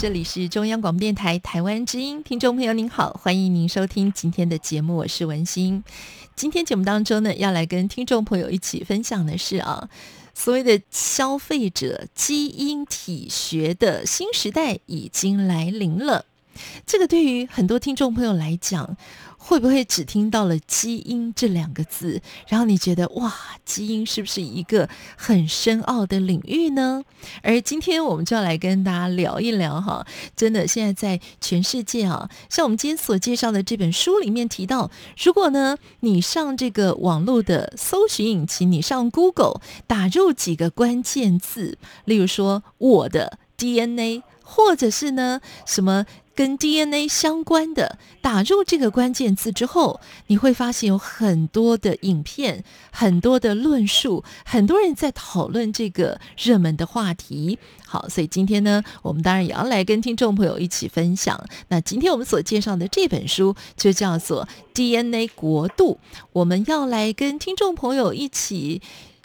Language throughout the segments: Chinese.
这里是中央广播电台台湾之音，听众朋友您好，欢迎您收听今天的节目，我是文心。今天节目当中呢，要来跟听众朋友一起分享的是啊，所谓的消费者基因体学的新时代已经来临了。这个对于很多听众朋友来讲，会不会只听到了基因这两个字，然后你觉得哇，基因是不是一个很深奥的领域呢？而今天我们就要来跟大家聊一聊哈，真的现在在全世界啊，像我们今天所介绍的这本书里面提到，如果呢你上这个网络的搜寻引擎，你上 Google 打入几个关键字，例如说我的 DNA，或者是呢什么。跟 DNA 相关的，打入这个关键字之后，你会发现有很多的影片，很多的论述，很多人在讨论这个热门的话题。好，所以今天呢，我们当然也要来跟听众朋友一起分享。那今天我们所介绍的这本书就叫做《DNA 国度》，我们要来跟听众朋友一起。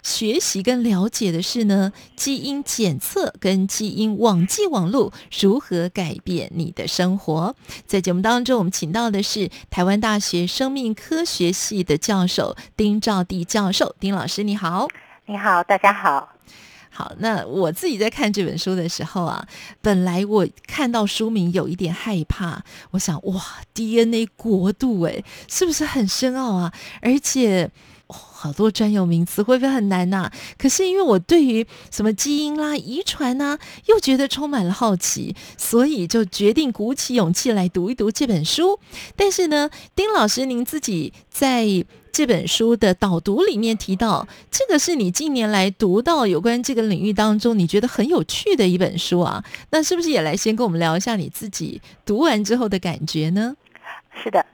学习跟了解的是呢，基因检测跟基因网际网络如何改变你的生活。在节目当中，我们请到的是台湾大学生命科学系的教授丁兆地教授，丁老师你好。你好，大家好。好，那我自己在看这本书的时候啊，本来我看到书名有一点害怕，我想哇，DNA 国度诶，是不是很深奥啊？而且。好多专有名词会不会很难呐？可是因为我对于什么基因啦、遗传呐，又觉得充满了好奇，所以就决定鼓起勇气来读一读这本书。但是呢，丁老师您自己在这本书的导读里面提到，这个是你近年来读到有关这个领域当中你觉得很有趣的一本书啊？那是不是也来先跟我们聊一下你自己读完之后的感觉呢？是的。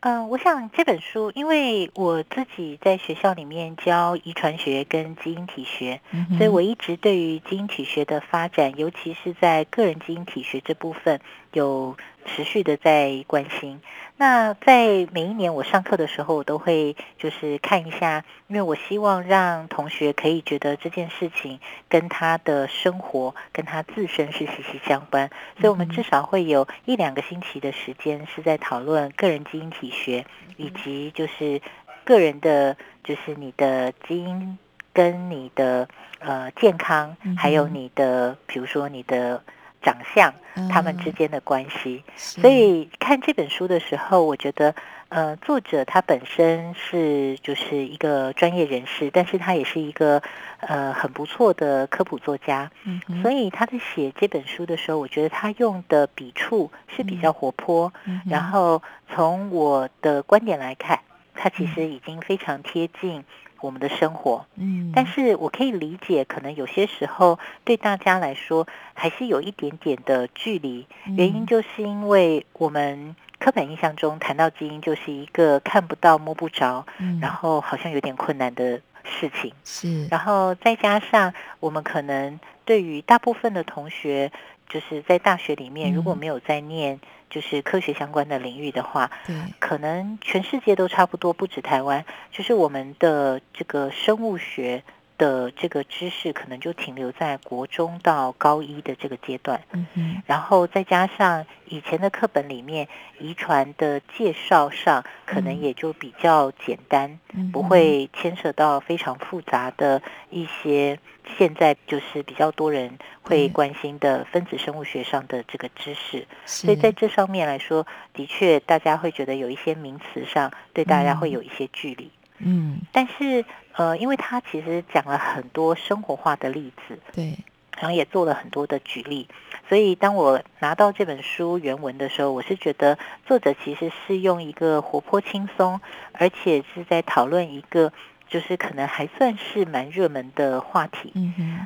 嗯，我想这本书，因为我自己在学校里面教遗传学跟基因体学，嗯，所以我一直对于基因体学的发展，尤其是在个人基因体学这部分，有持续的在关心。那在每一年我上课的时候，我都会就是看一下，因为我希望让同学可以觉得这件事情跟他的生活、跟他自身是息息相关，所以我们至少会有一两个星期的时间是在讨论个人基因体学，以及就是个人的，就是你的基因跟你的呃健康，还有你的，比如说你的。长相，他们之间的关系。所以看这本书的时候，我觉得，呃，作者他本身是就是一个专业人士，但是他也是一个呃很不错的科普作家。嗯，所以他在写这本书的时候，我觉得他用的笔触是比较活泼。嗯，然后从我的观点来看，他其实已经非常贴近。我们的生活，嗯，但是我可以理解，可能有些时候对大家来说还是有一点点的距离。原因就是因为我们刻板印象中谈到基因就是一个看不到、摸不着，然后好像有点困难的事情。是，然后再加上我们可能对于大部分的同学，就是在大学里面如果没有在念。就是科学相关的领域的话，对，可能全世界都差不多，不止台湾。就是我们的这个生物学的这个知识，可能就停留在国中到高一的这个阶段。嗯哼，然后再加上以前的课本里面遗传的介绍上，可能也就比较简单，嗯，不会牵涉到非常复杂的一些。现在就是比较多人会关心的分子生物学上的这个知识，所以在这上面来说，的确大家会觉得有一些名词上对大家会有一些距离。嗯，但是呃，因为他其实讲了很多生活化的例子，对，然后也做了很多的举例，所以当我拿到这本书原文的时候，我是觉得作者其实是用一个活泼轻松，而且是在讨论一个。就是可能还算是蛮热门的话题。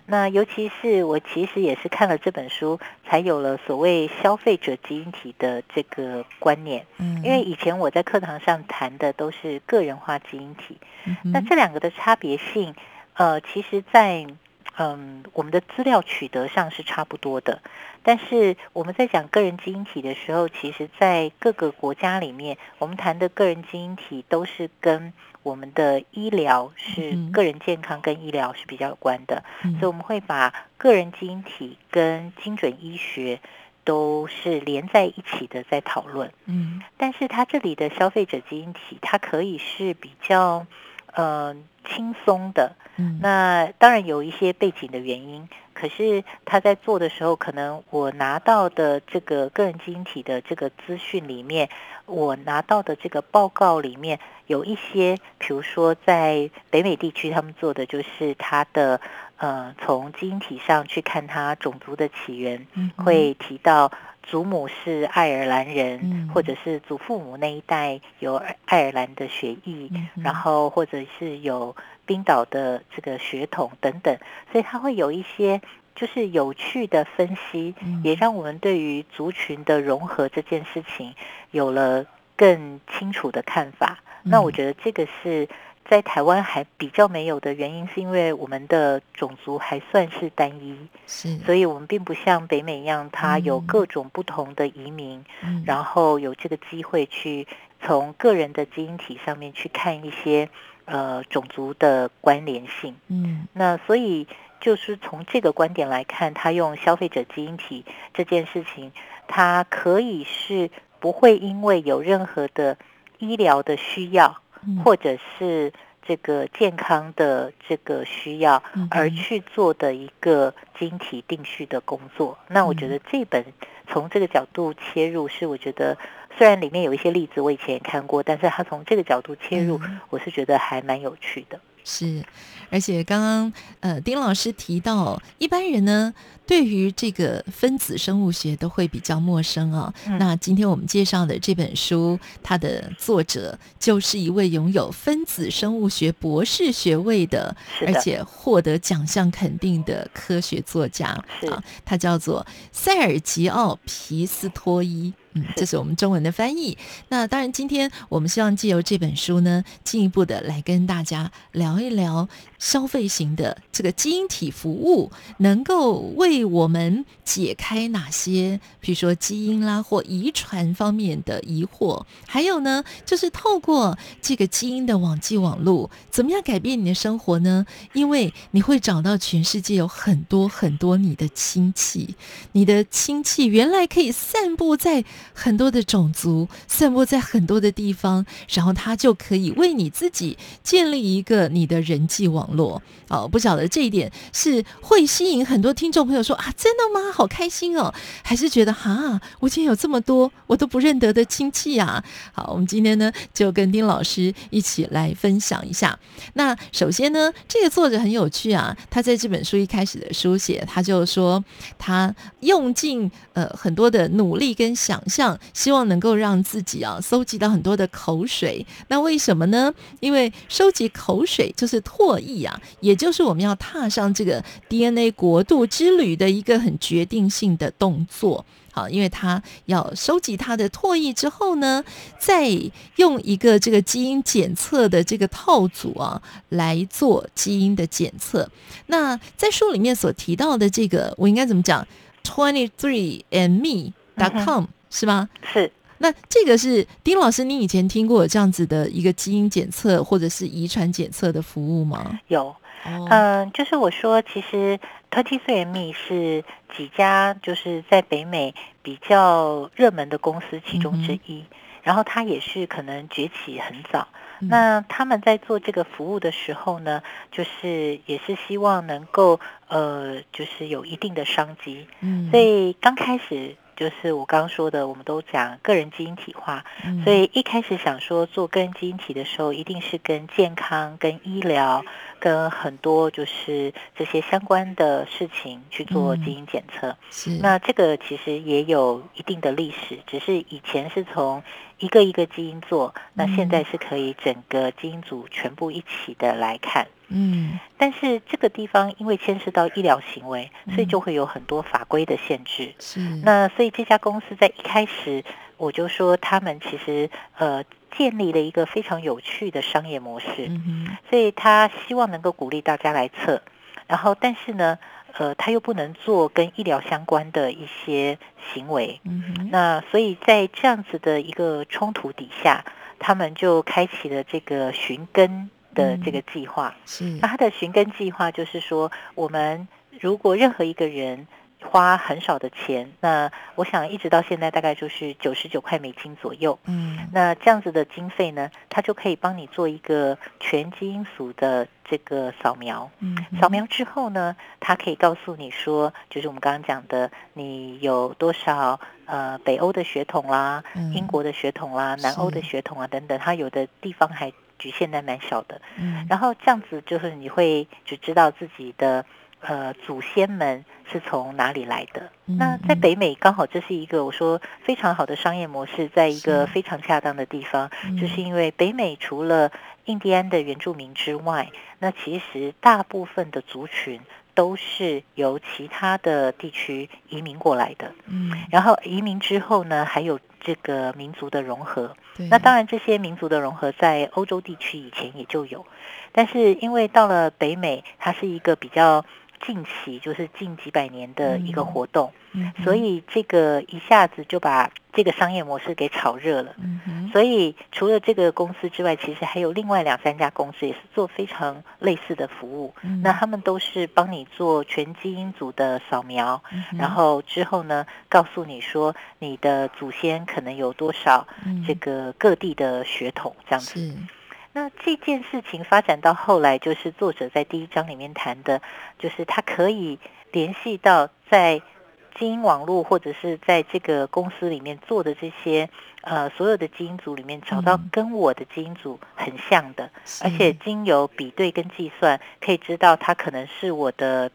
那尤其是我其实也是看了这本书，才有了所谓消费者基因体的这个观念。嗯，因为以前我在课堂上谈的都是个人化基因体，那这两个的差别性，呃，其实在嗯我们的资料取得上是差不多的。但是我们在讲个人基因体的时候，其实，在各个国家里面，我们谈的个人基因体都是跟我们的医疗是个人健康跟医疗是比较有关的，嗯、所以我们会把个人基因体跟精准医学都是连在一起的在讨论。嗯，但是它这里的消费者基因体，它可以是比较呃轻松的。嗯，那当然有一些背景的原因。可是他在做的时候，可能我拿到的这个个人基因体的这个资讯里面，我拿到的这个报告里面有一些，比如说在北美地区，他们做的就是他的呃，从基因体上去看它种族的起源，会提到祖母是爱尔兰人，或者是祖父母那一代有爱尔兰的血裔，然后或者是有。冰岛的这个血统等等，所以它会有一些就是有趣的分析，也让我们对于族群的融合这件事情有了更清楚的看法。那我觉得这个是在台湾还比较没有的原因，是因为我们的种族还算是单一，是，所以我们并不像北美一样，它有各种不同的移民，嗯。然后有这个机会去从个人的基因体上面去看一些。呃，种族的关联性，嗯，那所以就是从这个观点来看，他用消费者基因体这件事情，它可以是不会因为有任何的医疗的需要，或者是这个健康的这个需要而去做的一个晶体定序的工作。那我觉得这本从这个角度切入，是我觉得。虽然里面有一些例子我以前也看过，但是他从这个角度切入，我是觉得还蛮有趣的。是，而且刚刚呃丁老师提到，一般人呢对于这个分子生物学都会比较陌生啊、哦。嗯、那今天我们介绍的这本书，它的作者就是一位拥有分子生物学博士学位的，的而且获得奖项肯定的科学作家啊，他叫做塞尔吉奥皮斯托伊。嗯，这是我们中文的翻译。那当然，今天我们希望借由这本书呢，进一步的来跟大家聊一聊消费型的这个基因体服务，能够为我们解开哪些，比如说基因啦或遗传方面的疑惑。还有呢，就是透过这个基因的网际网络，怎么样改变你的生活呢？因为你会找到全世界有很多很多你的亲戚，你的亲戚原来可以散布在。很多的种族散播在很多的地方，然后他就可以为你自己建立一个你的人际网络。哦，不晓得这一点是会吸引很多听众朋友说啊，真的吗？好开心哦！还是觉得哈，我今天有这么多我都不认得的亲戚啊？好，我们今天呢就跟丁老师一起来分享一下。那首先呢，这个作者很有趣啊，他在这本书一开始的书写，他就说他用尽呃很多的努力跟想像，希望能够让自己啊搜集到很多的口水。那为什么呢？因为收集口水就是唾液啊，也。就是我们要踏上这个 DNA 国度之旅的一个很决定性的动作，好，因为他要收集他的唾液之后呢，再用一个这个基因检测的这个套组啊来做基因的检测。那在书里面所提到的这个，我应该怎么讲？Twenty three and me dot com、是吗？是。那这个是丁老师，你以前听过有这样子的一个基因检测或者是遗传检测的服务吗？有。嗯、呃，就是我说，其实 Twenty Three Me 是几家就是在北美比较热门的公司其中之一，然后它也是可能崛起很早。嗯、那他们在做这个服务的时候呢，就是也是希望能够呃，就是有一定的商机。嗯，所以刚开始。就是我刚刚说的，我们都讲个人基因体化，嗯、所以一开始想说做个人基因体的时候，一定是跟健康、跟医疗、跟很多就是这些相关的事情去做基因检测。嗯、是，那这个其实也有一定的历史，只是以前是从一个一个基因做，那现在是可以整个基因组全部一起的来看。嗯，但是这个地方因为牵涉到医疗行为，所以就会有很多法规的限制。是，那所以这家公司在一开始我就说，他们其实呃建立了一个非常有趣的商业模式。嗯，所以他希望能够鼓励大家来测，然后但是呢，呃，他又不能做跟医疗相关的一些行为。那所以在这样子的一个冲突底下，他们就开启了这个寻根。的这个计划，嗯、是。那他的寻根计划就是说，我们如果任何一个人花很少的钱，那我想一直到现在大概就是九十九块美金左右，嗯，那这样子的经费呢，他就可以帮你做一个全基因组的这个扫描，嗯，扫描之后呢，他可以告诉你说，就是我们刚刚讲的，你有多少呃北欧的血统啦，嗯、英国的血统啦，南欧的血统啊等等，他有的地方还。局限在蛮小的，嗯，然后这样子就是你会就知道自己的呃祖先们是从哪里来的。嗯、那在北美刚好这是一个我说非常好的商业模式，在一个非常恰当的地方，是就是因为北美除了印第安的原住民之外，那其实大部分的族群都是由其他的地区移民过来的，嗯，然后移民之后呢，还有这个民族的融合。对。那当然，这些民族的融合在欧洲地区以前也就有，但是因为到了北美，它是一个比较近期，就是近几百年的一个活动，嗯，所以这个一下子就把这个商业模式给炒热了。嗯，所以除了这个公司之外，其实还有另外两三家公司也是做非常类似的服务。嗯，那他们都是帮你做全基因组的扫描，嗯，然后之后呢，告诉你说你的祖先可能有多少这个各地的血统这样子。嗯那这件事情发展到后来，就是作者在第一章里面谈的，就是他可以联系到在基因网络或者是在这个公司里面做的这些呃所有的基因组里面，找到跟我的基因组很像的，而且经由比对跟计算，可以知道他可能是我的。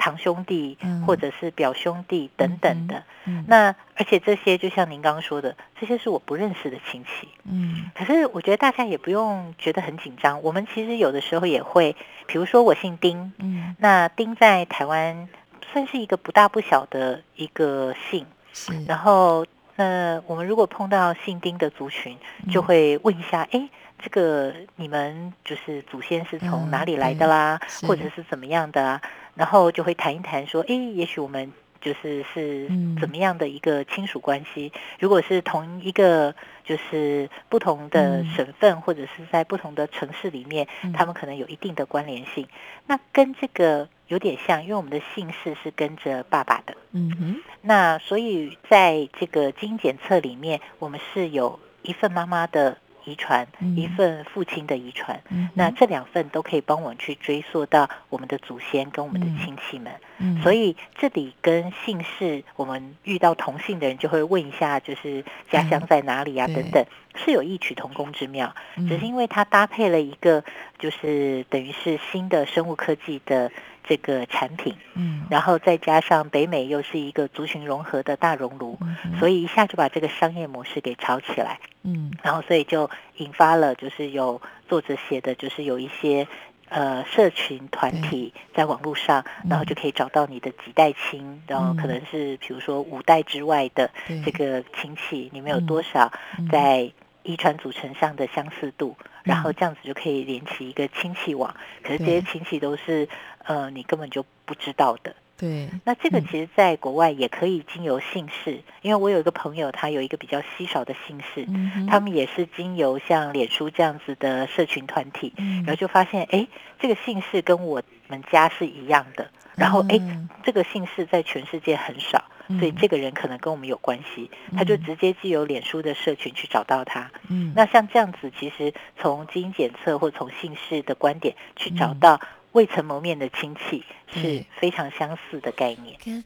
堂兄弟或者是表兄弟等等的，嗯嗯、那而且这些就像您刚刚说的，这些是我不认识的亲戚。嗯，可是我觉得大家也不用觉得很紧张。我们其实有的时候也会，比如说我姓丁，嗯，那丁在台湾算是一个不大不小的一个姓，是。然后那我们如果碰到姓丁的族群，就会问一下，哎、嗯。这个你们就是祖先是从哪里来的啦，嗯、或者是怎么样的啊？然后就会谈一谈说，哎，也许我们就是是怎么样的一个亲属关系？嗯、如果是同一个就是不同的省份，嗯、或者是在不同的城市里面，嗯、他们可能有一定的关联性。那跟这个有点像，因为我们的姓氏是跟着爸爸的。嗯哼。那所以在这个基因检测里面，我们是有一份妈妈的。遗传一份父亲的遗传，嗯、那这两份都可以帮我们去追溯到我们的祖先跟我们的亲戚们。嗯、所以这里跟姓氏，我们遇到同姓的人就会问一下，就是家乡在哪里啊？嗯、等等，是有异曲同工之妙。嗯、只是因为它搭配了一个，就是等于是新的生物科技的这个产品，嗯，然后再加上北美又是一个族群融合的大熔炉，嗯、所以一下就把这个商业模式给炒起来。嗯，然后所以就引发了，就是有作者写的，就是有一些呃社群团体在网络上，然后就可以找到你的几代亲，嗯、然后可能是比如说五代之外的这个亲戚，你们有多少在遗传组成上的相似度，嗯、然后这样子就可以连起一个亲戚网。可是这些亲戚都是呃你根本就不知道的。对，那这个其实在国外也可以经由姓氏，嗯、因为我有一个朋友，他有一个比较稀少的姓氏，嗯、他们也是经由像脸书这样子的社群团体，嗯、然后就发现，哎，这个姓氏跟我们家是一样的，然后哎，这个姓氏在全世界很少，嗯、所以这个人可能跟我们有关系，嗯、他就直接借由脸书的社群去找到他。嗯，那像这样子，其实从基因检测或从姓氏的观点去找到。未曾谋面的亲戚是非常相似的概念。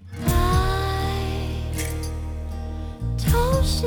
识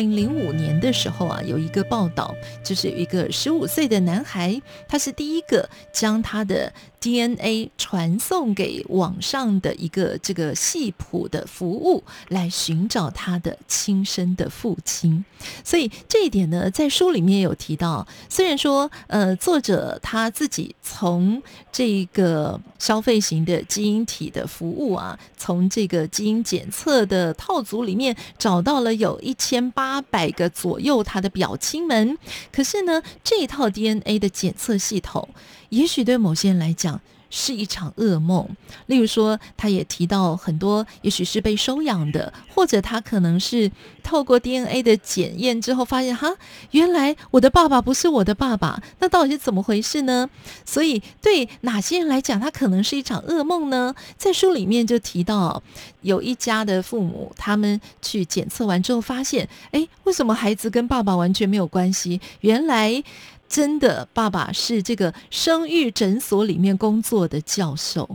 零零五年的时候啊，有一个报道，就是有一个十五岁的男孩，他是第一个将他的 DNA 传送给网上的一个这个系谱的服务，来寻找他的亲生的父亲。所以这一点呢，在书里面有提到。虽然说，呃，作者他自己从这个消费型的基因体的服务啊，从这个基因检测的套组里面找到了有一。千八百个左右，他的表亲们。可是呢，这套 DNA 的检测系统，也许对某些人来讲，是一场噩梦。例如说，他也提到很多，也许是被收养的，或者他可能是透过 DNA 的检验之后发现，哈，原来我的爸爸不是我的爸爸，那到底是怎么回事呢？所以，对哪些人来讲，他可能是一场噩梦呢？在书里面就提到，有一家的父母，他们去检测完之后发现，哎，为什么孩子跟爸爸完全没有关系？原来。真的，爸爸是这个生育诊所里面工作的教授，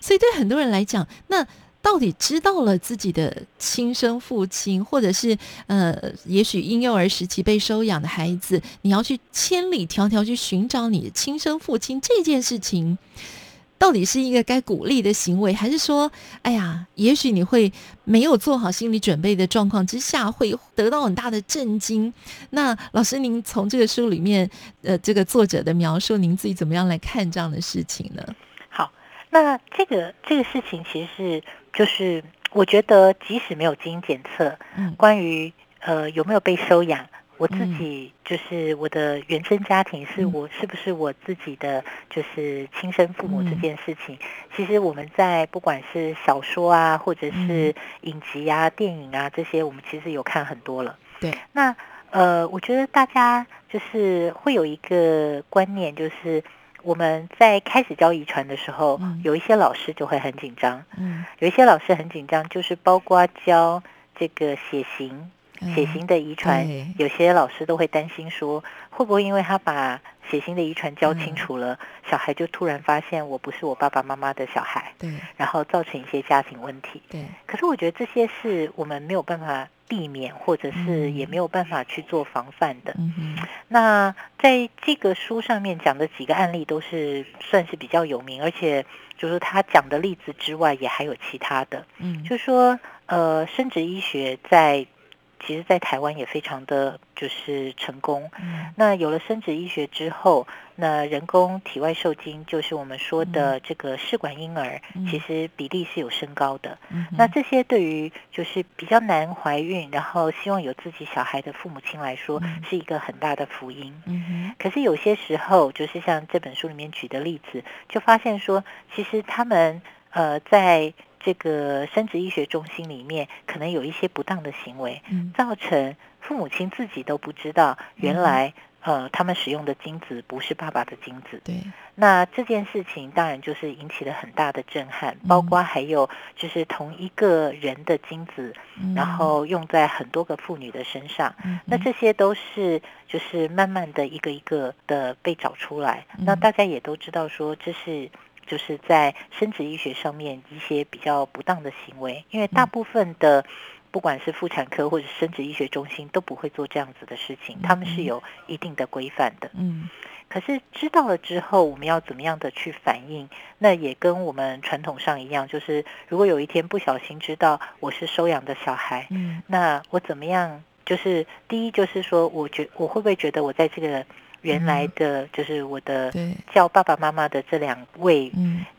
所以对很多人来讲，那到底知道了自己的亲生父亲，或者是呃，也许婴幼儿时期被收养的孩子，你要去千里迢迢去寻找你的亲生父亲这件事情。到底是一个该鼓励的行为，还是说，哎呀，也许你会没有做好心理准备的状况之下，会得到很大的震惊？那老师，您从这个书里面，呃，这个作者的描述，您自己怎么样来看这样的事情呢？好，那这个这个事情其实是就是，我觉得即使没有基因检测，嗯，关于呃有没有被收养。我自己就是我的原生家庭，是我是不是我自己的就是亲生父母这件事情，其实我们在不管是小说啊，或者是影集啊、电影啊这些，我们其实有看很多了。对，那呃，我觉得大家就是会有一个观念，就是我们在开始教遗传的时候，有一些老师就会很紧张，嗯，有一些老师很紧张，就是包括教这个血型。血型的遗传，有些老师都会担心说，会不会因为他把血型的遗传教清楚了，小孩就突然发现我不是我爸爸妈妈的小孩，对，然后造成一些家庭问题。对，可是我觉得这些是我们没有办法避免，或者是也没有办法去做防范的。嗯，那在这个书上面讲的几个案例都是算是比较有名，而且就是他讲的例子之外，也还有其他的。嗯，就是说呃，生殖医学在。其实，在台湾也非常的就是成功。嗯，那有了生殖医学之后，那人工体外受精就是我们说的这个试管婴儿，嗯，其实比例是有升高的。嗯，那这些对于就是比较难怀孕，然后希望有自己小孩的父母亲来说，是一个很大的福音。嗯，可是有些时候，就是像这本书里面举的例子，就发现说，其实他们呃在。这个生殖医学中心里面可能有一些不当的行为，嗯，造成父母亲自己都不知道，原来，嗯，呃，他们使用的精子不是爸爸的精子。对，那这件事情当然就是引起了很大的震撼，包括还有就是同一个人的精子，嗯，然后用在很多个妇女的身上，嗯，那这些都是就是慢慢的一个一个的被找出来，嗯，那大家也都知道说这是。就是在生殖医学上面一些比较不当的行为，因为大部分的不管是妇产科或者生殖医学中心都不会做这样子的事情，他们是有一定的规范的。嗯，可是知道了之后，我们要怎么样的去反应？那也跟我们传统上一样，就是如果有一天不小心知道我是收养的小孩，嗯，那我怎么样？就是第一，就是说，我觉我会不会觉得我在这个。原来的就是我的叫爸爸妈妈的这两位，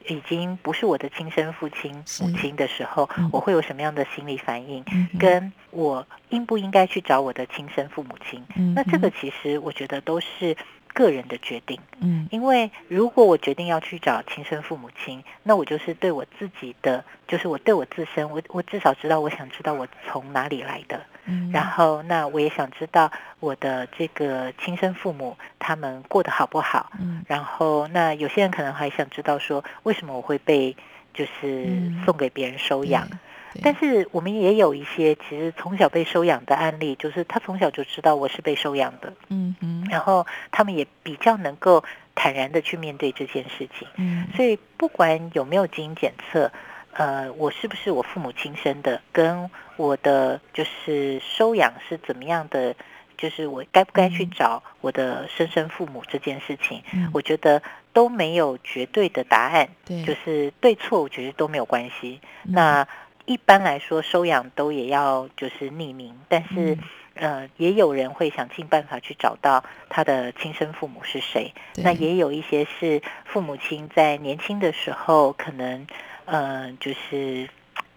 已经不是我的亲生父亲母亲的时候，我会有什么样的心理反应？跟我应不应该去找我的亲生父母亲？那这个其实我觉得都是个人的决定。嗯，因为如果我决定要去找亲生父母亲，那我就是对我自己的，就是我对我自身，我我至少知道，我想知道我从哪里来的。嗯，然后那我也想知道我的这个亲生父母他们过得好不好。嗯，然后那有些人可能还想知道说，为什么我会被就是送给别人收养。嗯但是我们也有一些其实从小被收养的案例，就是他从小就知道我是被收养的，嗯嗯，然后他们也比较能够坦然的去面对这件事情，嗯，所以不管有没有基因检测，呃，我是不是我父母亲生的，跟我的就是收养是怎么样的，就是我该不该去找我的生身父母这件事情，嗯，我觉得都没有绝对的答案，对，就是对错，我觉得都没有关系，嗯，那。一般来说，收养都也要就是匿名，但是、嗯、呃，也有人会想尽办法去找到他的亲生父母是谁。那也有一些是父母亲在年轻的时候，可能呃，就是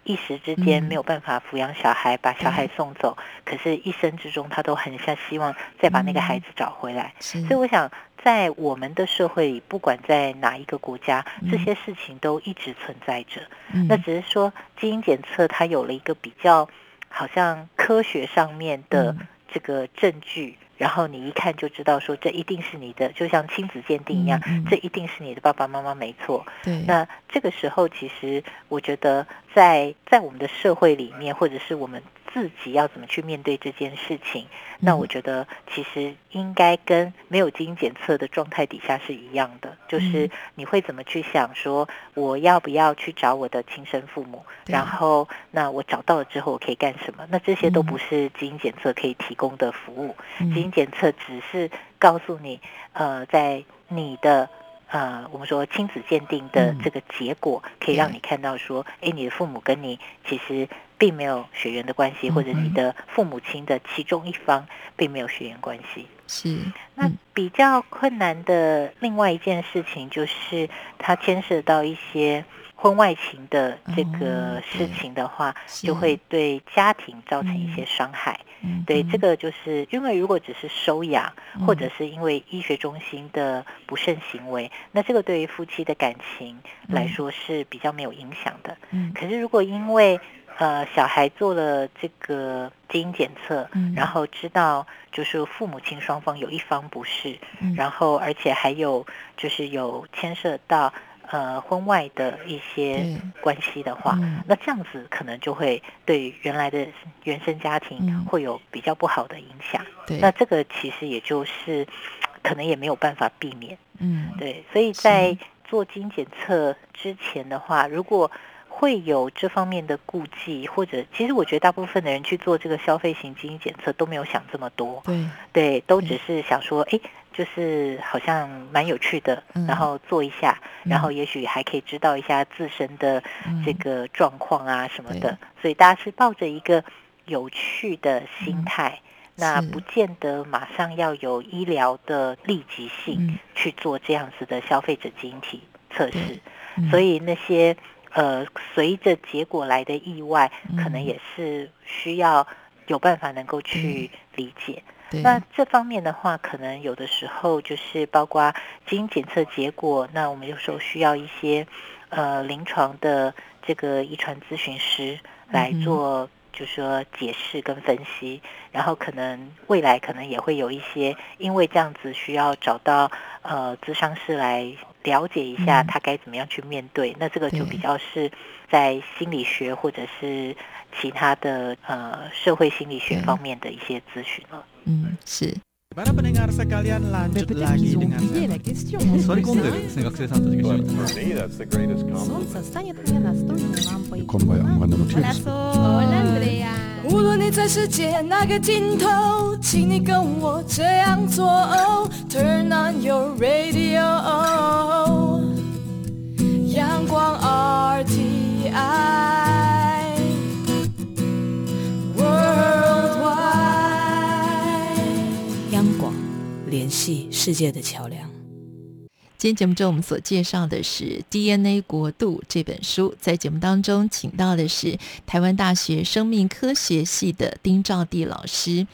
一时之间没有办法抚养小孩，嗯、把小孩送走，可是一生之中他都很像希望再把那个孩子找回来。嗯、所以我想。在我们的社会里，不管在哪一个国家，这些事情都一直存在着。嗯、那只是说，基因检测它有了一个比较，好像科学上面的这个证据，嗯、然后你一看就知道说，这一定是你的，就像亲子鉴定一样，嗯嗯、这一定是你的爸爸妈妈没错。对。那这个时候，其实我觉得在，在在我们的社会里面，或者是我们。自己要怎么去面对这件事情？那我觉得其实应该跟没有基因检测的状态底下是一样的，就是你会怎么去想说，我要不要去找我的亲生父母？然后那我找到了之后，我可以干什么？那这些都不是基因检测可以提供的服务。基因检测只是告诉你，呃，在你的。呃，我们说亲子鉴定的这个结果，可以让你看到说，哎、嗯，你的父母跟你其实并没有血缘的关系，嗯、或者你的父母亲的其中一方并没有血缘关系。是。嗯、那比较困难的另外一件事情，就是它牵涉到一些婚外情的这个事情的话，哦、就会对家庭造成一些伤害。对，这个就是因为如果只是收养，或者是因为医学中心的不慎行为，那这个对于夫妻的感情来说是比较没有影响的。嗯，可是如果因为呃小孩做了这个基因检测，然后知道就是父母亲双方有一方不是，然后而且还有就是有牵涉到。呃，婚外的一些关系的话，嗯、那这样子可能就会对原来的原生家庭会有比较不好的影响。那这个其实也就是可能也没有办法避免。嗯，对，所以在做基因检测之前的话，如果会有这方面的顾忌，或者其实我觉得大部分的人去做这个消费型基因检测都没有想这么多。对，对，都只是想说，哎。就是好像蛮有趣的，然后做一下，嗯、然后也许还可以知道一下自身的这个状况啊什么的，嗯、所以大家是抱着一个有趣的心态，嗯、那不见得马上要有医疗的立即性去做这样子的消费者基因体测试，嗯、所以那些呃随着结果来的意外，嗯、可能也是需要有办法能够去理解。对。那这方面的话，可能有的时候就是包括基因检测结果，那我们有时候需要一些呃临床的这个遗传咨询师来做，就是说解释跟分析，嗯、然后可能未来可能也会有一些，因为这样子需要找到呃咨商师来了解一下他该怎么样去面对，嗯、那这个就比较是在心理学或者是其他的呃社会心理学方面的一些咨询了。嗯，是。无论你在世界哪个尽头，请你跟我这样做。Turn on your radio，阳光 RTI。联系世界的桥梁。今天节目中，我们所介绍的是《DNA 国度》这本书。在节目当中，请到的是台湾大学生命科学系的丁兆地老师。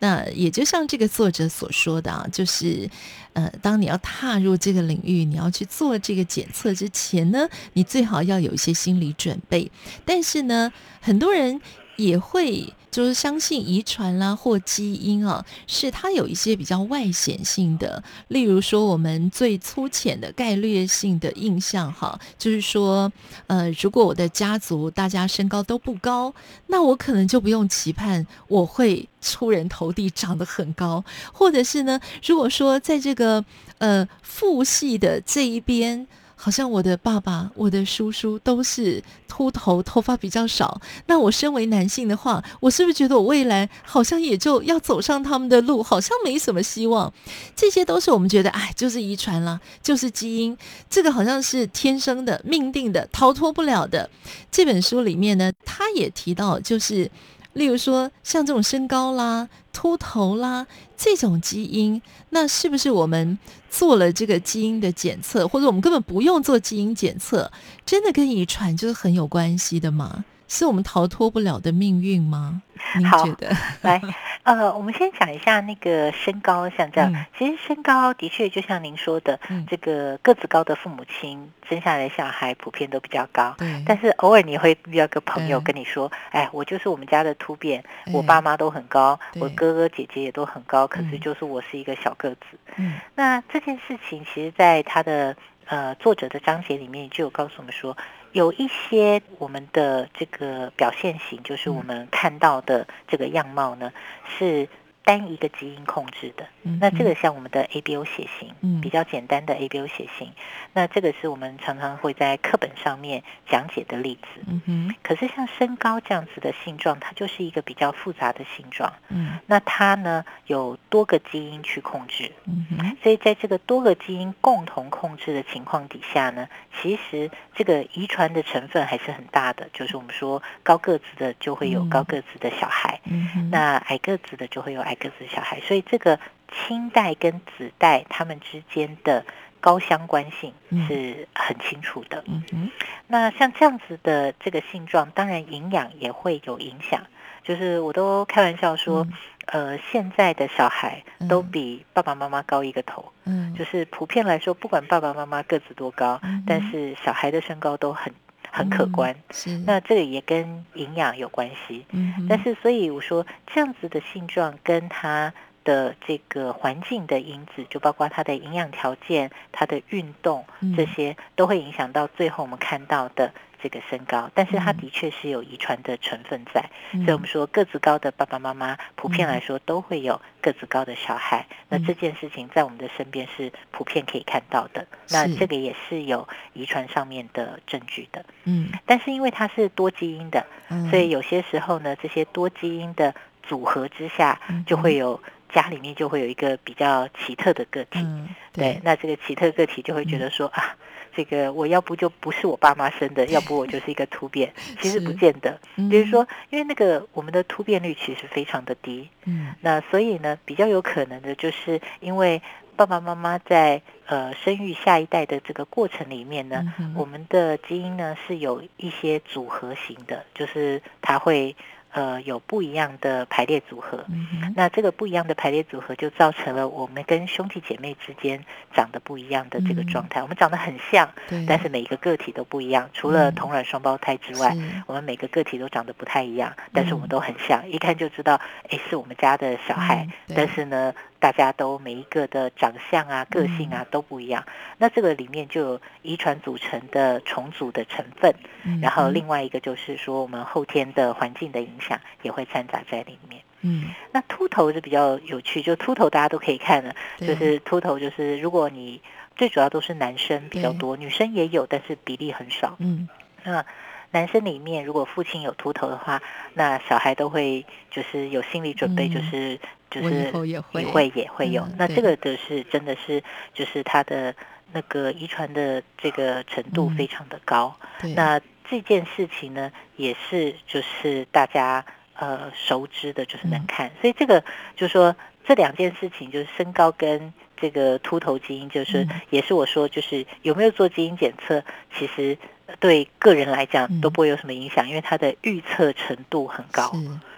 那也就像这个作者所说的啊，就是呃，当你要踏入这个领域，你要去做这个检测之前呢，你最好要有一些心理准备。但是呢，很多人也会。就是相信遗传啦，或基因啊，是它有一些比较外显性的。例如说，我们最粗浅的概略性的印象，哈，就是说，呃，如果我的家族大家身高都不高，那我可能就不用期盼我会出人头地，长得很高。或者是呢，如果说在这个呃父系的这一边。好像我的爸爸、我的叔叔都是秃头，头发比较少。那我身为男性的话，我是不是觉得我未来好像也就要走上他们的路，好像没什么希望？这些都是我们觉得，哎，就是遗传啦，就是基因，这个好像是天生的、命定的，逃脱不了的。这本书里面呢，他也提到，就是。例如说，像这种身高啦、秃头啦这种基因，那是不是我们做了这个基因的检测，或者我们根本不用做基因检测，真的跟遗传就是很有关系的吗？是我们逃脱不了的命运吗？您觉得？来，呃，我们先讲一下那个身高，像这样，嗯、其实身高的确就像您说的，嗯、这个个子高的父母亲生下来的小孩普遍都比较高。对。但是偶尔你会遇到个朋友跟你说：“哎，我就是我们家的突变，我爸妈都很高，我哥哥姐姐也都很高，可是就是我是一个小个子。”嗯。那这件事情，其实在他的呃作者的章节里面就有告诉我们说。有一些我们的这个表现型，就是我们看到的这个样貌呢，是。单一个基因控制的，那这个像我们的 ABO 血型，比较简单的 ABO 血型，那这个是我们常常会在课本上面讲解的例子。嗯，可是像身高这样子的性状，它就是一个比较复杂的性状。嗯，那它呢有多个基因去控制。嗯，所以在这个多个基因共同控制的情况底下呢，其实这个遗传的成分还是很大的。就是我们说高个子的就会有高个子的小孩，嗯，那矮个子的就会有矮个子小孩，所以这个亲代跟子代他们之间的高相关性是很清楚的。嗯嗯，那像这样子的这个性状，当然营养也会有影响。就是我都开玩笑说，呃，现在的小孩都比爸爸妈妈高一个头。嗯，就是普遍来说，不管爸爸妈妈个子多高，但是小孩的身高都很。很可观，那这个也跟营养有关系，嗯，但是所以我说这样子的性状跟它的这个环境的因子，就包括它的营养条件、它的运动这些，都会影响到最后我们看到的。这个身高，但是它的确是有遗传的成分在，嗯、所以我们说个子高的爸爸妈妈，普遍来说都会有个子高的小孩。嗯、那这件事情在我们的身边是普遍可以看到的。嗯、那这个也是有遗传上面的证据的。嗯，但是因为它是多基因的，嗯、所以有些时候呢，这些多基因的组合之下，就会有家里面就会有一个比较奇特的个体。嗯、对，对，那这个奇特个体就会觉得说、嗯、啊。这个我要不就不是我爸妈生的，要不我就是一个突变。其实不见得，比如说，因为那个我们的突变率其实非常的低，嗯，那所以呢，比较有可能的就是因为爸爸妈妈在呃生育下一代的这个过程里面呢，我们的基因呢是有一些组合型的，就是它会。呃，有不一样的排列组合，嗯、那这个不一样的排列组合就造成了我们跟兄弟姐妹之间长得不一样的这个状态。嗯、我们长得很像，但是每一个个体都不一样。除了同卵双胞胎之外，嗯、我们每个个体都长得不太一样，但是我们都很像，嗯、一看就知道，哎，是我们家的小孩。嗯、但是呢。大家都每一个的长相啊、个性啊都不一样，嗯、那这个里面就有遗传组成的重组的成分，嗯、然后另外一个就是说我们后天的环境的影响也会掺杂在里面。嗯，那秃头是比较有趣，就秃头大家都可以看的，就是秃头就是如果你最主要都是男生比较多，女生也有，但是比例很少。嗯，那男生里面如果父亲有秃头的话，那小孩都会就是有心理准备，就是。嗯就是以后也会也会，也会有，嗯、那这个的是真的是就是他的那个遗传的这个程度非常的高。嗯、那这件事情呢，也是就是大家呃熟知的，就是能看。嗯、所以这个就是说这两件事情，就是身高跟这个秃头基因，就是、嗯、也是我说，就是有没有做基因检测，其实对个人来讲都不会有什么影响，嗯、因为它的预测程度很高。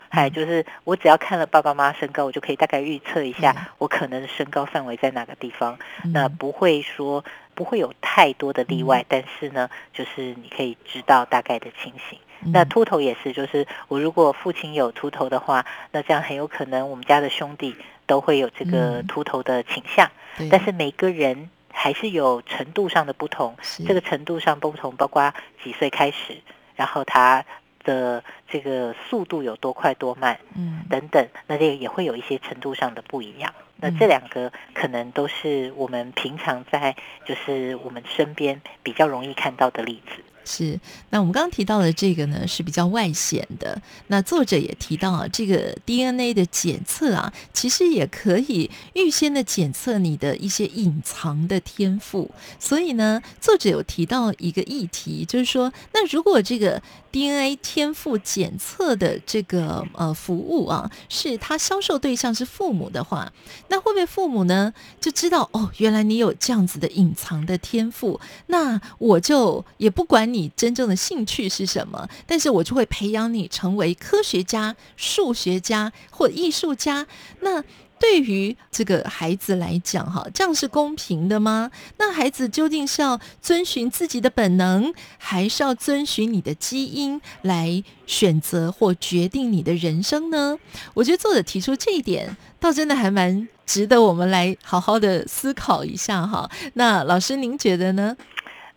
还就是我只要看了爸爸妈妈身高，我就可以大概预测一下我可能身高范围在哪个地方。嗯、那不会说不会有太多的例外，嗯、但是呢，就是你可以知道大概的情形。嗯、那秃头也是，就是我如果父亲有秃头的话，那这样很有可能我们家的兄弟都会有这个秃头的倾向。嗯、但是每个人还是有程度上的不同，是这个程度上不同，包括几岁开始，然后他。的这个速度有多快多慢，嗯，等等，那这个也会有一些程度上的不一样。那这两个可能都是我们平常在就是我们身边比较容易看到的例子。是，那我们刚刚提到的这个呢，是比较外显的。那作者也提到啊，这个 DNA 的检测啊，其实也可以预先的检测你的一些隐藏的天赋。所以呢，作者有提到一个议题，就是说，那如果这个 DNA 天赋检测的这个呃服务啊，是他销售对象是父母的话，那会不会父母呢就知道哦，原来你有这样子的隐藏的天赋，那我就也不管。你真正的兴趣是什么？但是我就会培养你成为科学家、数学家或艺术家。那对于这个孩子来讲，哈，这样是公平的吗？那孩子究竟是要遵循自己的本能，还是要遵循你的基因来选择或决定你的人生呢？我觉得作者提出这一点，倒真的还蛮值得我们来好好的思考一下哈。那老师，您觉得呢？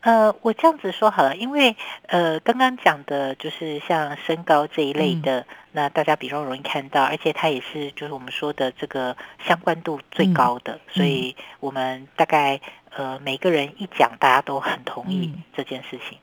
呃，我这样子说好了，因为呃，刚刚讲的就是像身高这一类的，嗯、那大家比较容易看到，而且它也是就是我们说的这个相关度最高的，嗯、所以我们大概呃每个人一讲，大家都很同意这件事情。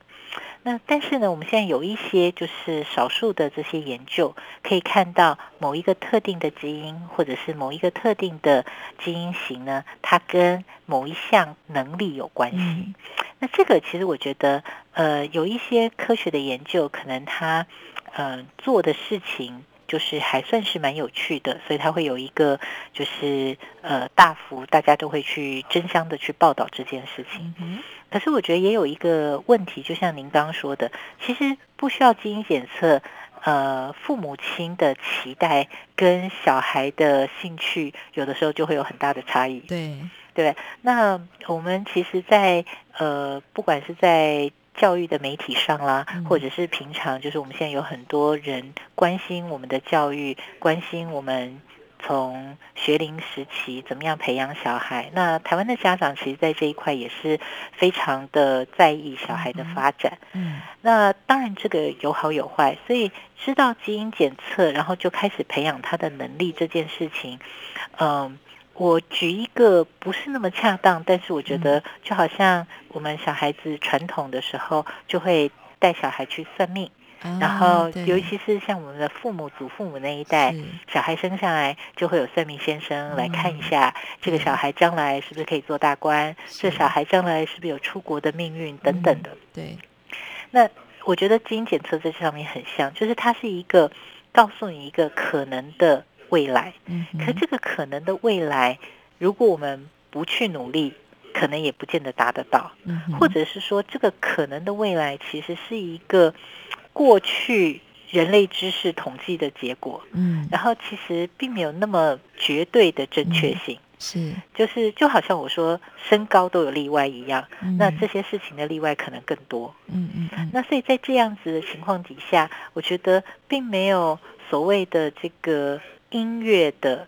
嗯那但是呢，我们现在有一些就是少数的这些研究，可以看到某一个特定的基因，或者是某一个特定的基因型呢，它跟某一项能力有关系。嗯、那这个其实我觉得，呃，有一些科学的研究，可能它呃做的事情。就是还算是蛮有趣的，所以它会有一个就是呃大幅大家都会去争相的去报道这件事情。可是我觉得也有一个问题，就像您刚刚说的，其实不需要基因检测，呃，父母亲的期待跟小孩的兴趣有的时候就会有很大的差异。对对，那我们其实在，在呃不管是在。教育的媒体上啦，或者是平常，就是我们现在有很多人关心我们的教育，关心我们从学龄时期怎么样培养小孩。那台湾的家长其实，在这一块也是非常的在意小孩的发展。嗯，那当然这个有好有坏，所以知道基因检测，然后就开始培养他的能力这件事情，嗯。我举一个不是那么恰当，但是我觉得就好像我们小孩子传统的时候，就会带小孩去算命，嗯、然后尤其是像我们的父母、祖父母那一代，小孩生下来就会有算命先生来看一下，嗯、这个小孩将来是不是可以做大官，这小孩将来是不是有出国的命运等等的。嗯、对，那我觉得基因检测在这上面很像，就是它是一个告诉你一个可能的。未来，可这个可能的未来，如果我们不去努力，可能也不见得达得到。或者是说，这个可能的未来，其实是一个过去人类知识统计的结果。嗯，然后其实并没有那么绝对的正确性。是，就是就好像我说身高都有例外一样，那这些事情的例外可能更多。嗯嗯，那所以在这样子的情况底下，我觉得并没有所谓的这个。音乐的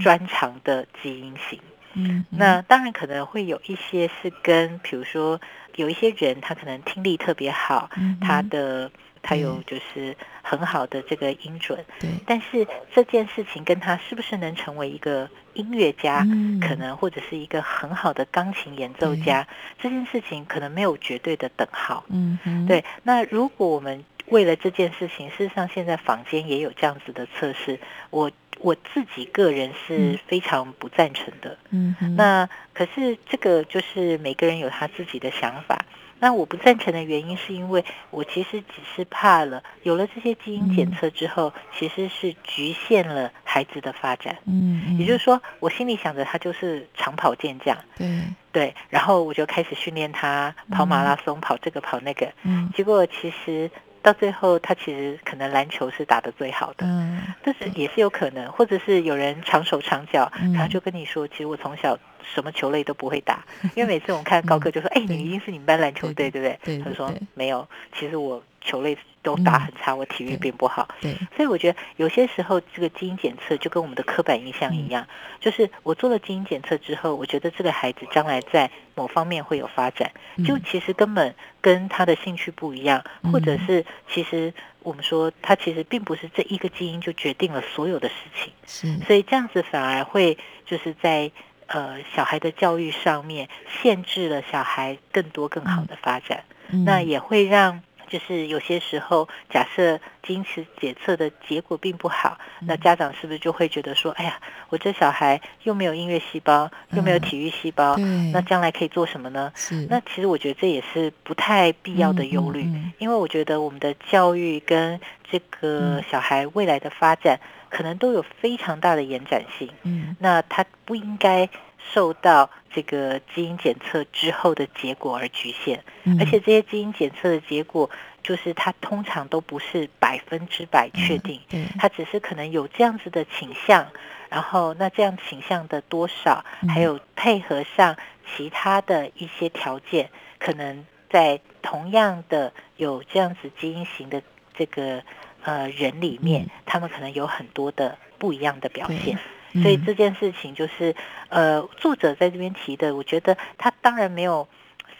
专长的基因型，嗯，那当然可能会有一些是跟，比如说有一些人他可能听力特别好，嗯、他的他有就是很好的这个音准，对，但是这件事情跟他是不是能成为一个音乐家，嗯、可能或者是一个很好的钢琴演奏家，这件事情可能没有绝对的等号，嗯哼，对。那如果我们为了这件事情，事实上现在坊间也有这样子的测试，我我自己个人是非常不赞成的。嗯，那可是这个就是每个人有他自己的想法。那我不赞成的原因是因为我其实只是怕了，有了这些基因检测之后，嗯、其实是局限了孩子的发展。嗯，嗯，也就是说，我心里想着他就是长跑健将。对对，然后我就开始训练他跑马拉松，嗯、跑这个跑那个。嗯，结果其实。到最后，他其实可能篮球是打得最好的，嗯，这是也是有可能，或者是有人长手长脚，他就跟你说，其实我从小什么球类都不会打，因为每次我们看高哥就说，哎，你一定是你们班篮球队，对不对？他就说没有，其实我球类。都打很差，我体育并不好，对，所以我觉得有些时候这个基因检测就跟我们的刻板印象一样，就是我做了基因检测之后，我觉得这个孩子将来在某方面会有发展，就其实根本跟他的兴趣不一样，或者是其实我们说他其实并不是这一个基因就决定了所有的事情，是，所以这样子反而会就是在呃小孩的教育上面限制了小孩更多更好的发展，那也会让。就是有些时候，假设基因检测的结果并不好，那家长是不是就会觉得说：“哎呀，我这小孩又没有音乐细胞，又没有体育细胞，那将来可以做什么呢？”那其实我觉得这也是不太必要的忧虑，因为我觉得我们的教育跟这个小孩未来的发展，可能都有非常大的延展性。嗯，那它不应该。受到这个基因检测之后的结果而局限，而且这些基因检测的结果，就是它通常都不是百分之百确定，它只是可能有这样子的倾向，然后那这样倾向的多少，还有配合上其他的一些条件，可能在同样的有这样子基因型的这个呃人里面，他们可能有很多的不一样的表现。所以这件事情就是，呃，作者在这边提的，我觉得他当然没有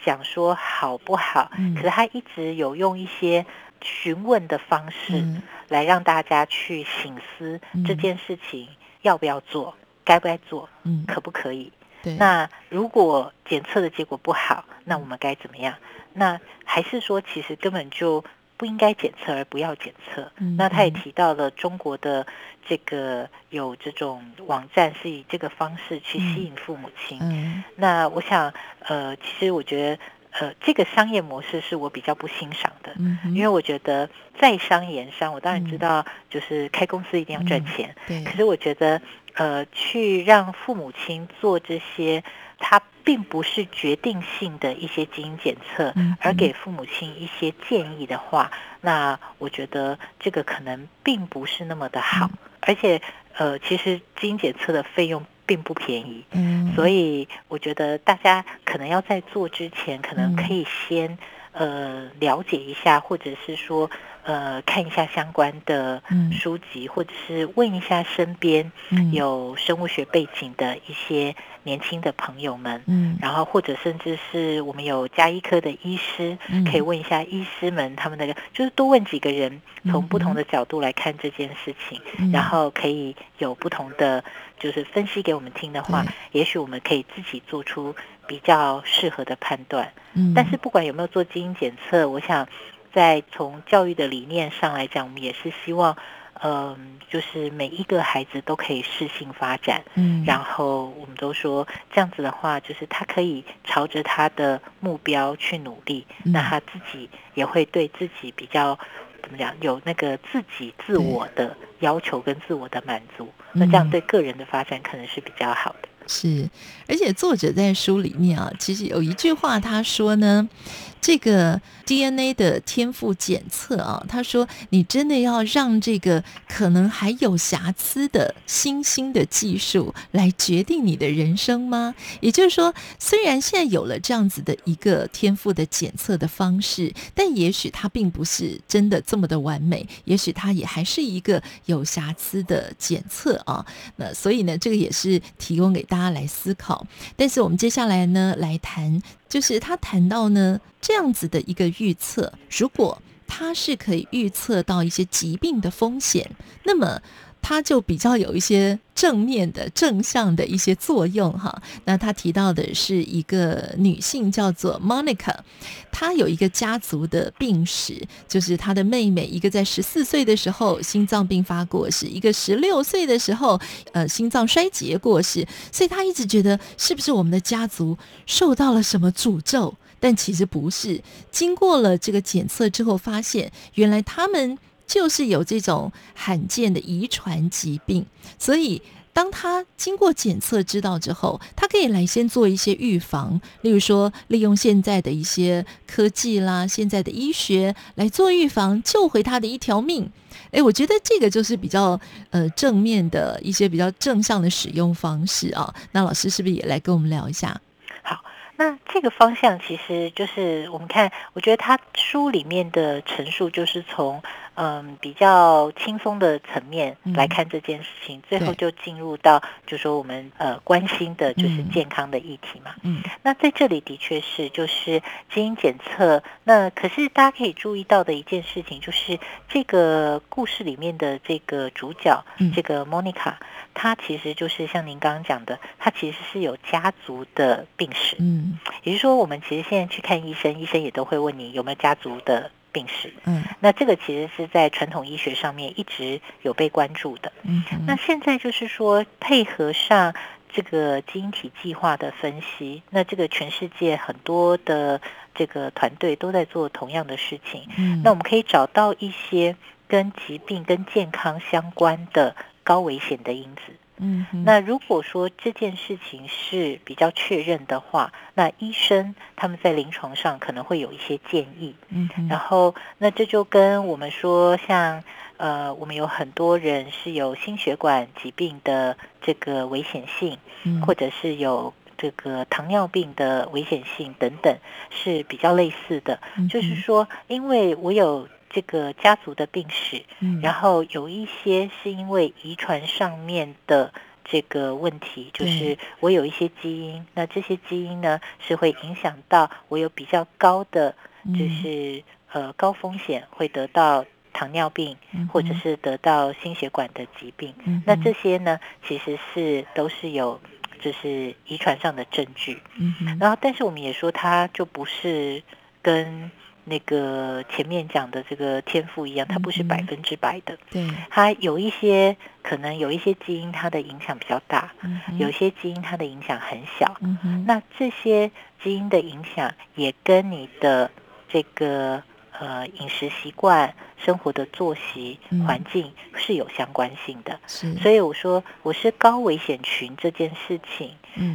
想说好不好，可是他一直有用一些询问的方式来让大家去醒思这件事情要不要做，该不该做，可不可以？那如果检测的结果不好，那我们该怎么样？那还是说，其实根本就。不应该检测而不要检测。那他也提到了中国的这个有这种网站是以这个方式去吸引父母亲。那我想，呃，其实我觉得，呃，这个商业模式是我比较不欣赏的。因为我觉得在商言商，我当然知道就是开公司一定要赚钱。对。可是我觉得，呃，去让父母亲做这些。它并不是决定性的一些基因检测，而给父母亲一些建议的话，那我觉得这个可能并不是那么的好。而且，呃，其实基因检测的费用并不便宜，所以我觉得大家可能要在做之前，可能可以先呃了解一下，或者是说。呃，看一下相关的书籍，嗯、或者是问一下身边有生物学背景的一些年轻的朋友们，嗯，然后或者甚至是我们有加医科的医师，嗯、可以问一下医师们他们那个，就是多问几个人，从不同的角度来看这件事情，嗯、然后可以有不同的就是分析给我们听的话，也许我们可以自己做出比较适合的判断。嗯，但是不管有没有做基因检测，我想。在从教育的理念上来讲，我们也是希望，嗯、呃，就是每一个孩子都可以适性发展。嗯，然后我们都说这样子的话，就是他可以朝着他的目标去努力，嗯、那他自己也会对自己比较怎么讲，有那个自己自我的要求跟自我的满足。嗯、那这样对个人的发展可能是比较好的。是，而且作者在书里面啊，其实有一句话他说呢。这个 DNA 的天赋检测啊，他说：“你真的要让这个可能还有瑕疵的新兴的技术来决定你的人生吗？”也就是说，虽然现在有了这样子的一个天赋的检测的方式，但也许它并不是真的这么的完美，也许它也还是一个有瑕疵的检测啊。那所以呢，这个也是提供给大家来思考。但是我们接下来呢，来谈。就是他谈到呢，这样子的一个预测，如果他是可以预测到一些疾病的风险，那么。他就比较有一些正面的、正向的一些作用哈。那他提到的是一个女性叫做 Monica，她有一个家族的病史，就是她的妹妹一个在十四岁的时候心脏病发过世，一个十六岁的时候呃心脏衰竭过世，所以她一直觉得是不是我们的家族受到了什么诅咒？但其实不是。经过了这个检测之后，发现原来他们就是有这种罕见的遗传疾病，所以。当他经过检测知道之后，他可以来先做一些预防，例如说利用现在的一些科技啦，现在的医学来做预防，救回他的一条命。诶，我觉得这个就是比较呃正面的一些比较正向的使用方式啊。那老师是不是也来跟我们聊一下？好，那这个方向其实就是我们看，我觉得他书里面的陈述就是从。嗯，比较轻松的层面来看这件事情，嗯、最后就进入到，就说我们呃关心的就是健康的议题嘛。嗯，那在这里的确是就是基因检测，那可是大家可以注意到的一件事情，就是这个故事里面的这个主角，嗯、这个 Monica，她其实就是像您刚刚讲的，她其实是有家族的病史。嗯，也就是说，我们其实现在去看医生，医生也都会问你有没有家族的。病史，嗯，那这个其实是在传统医学上面一直有被关注的，嗯，那现在就是说配合上这个基因体计划的分析，那这个全世界很多的这个团队都在做同样的事情，嗯，那我们可以找到一些跟疾病跟健康相关的高危险的因子。嗯，那如果说这件事情是比较确认的话，那医生他们在临床上可能会有一些建议。嗯，然后那这就跟我们说，像呃，我们有很多人是有心血管疾病的这个危险性，嗯，或者是有这个糖尿病的危险性等等，是比较类似的。嗯，就是说，因为我有。这个家族的病史，嗯，然后有一些是因为遗传上面的这个问题，就是我有一些基因，那这些基因呢是会影响到我有比较高的，就是呃高风险会得到糖尿病，或者是得到心血管的疾病。那这些呢其实是都是有就是遗传上的证据。嗯，然后但是我们也说它就不是跟。那个前面讲的这个天赋一样，它不是百分之百的。对，它有一些可能有一些基因它的影响比较大，有些基因它的影响很小。那这些基因的影响也跟你的这个呃饮食习惯、生活的作息环境是有相关性的。是，所以我说我是高危险群这件事情，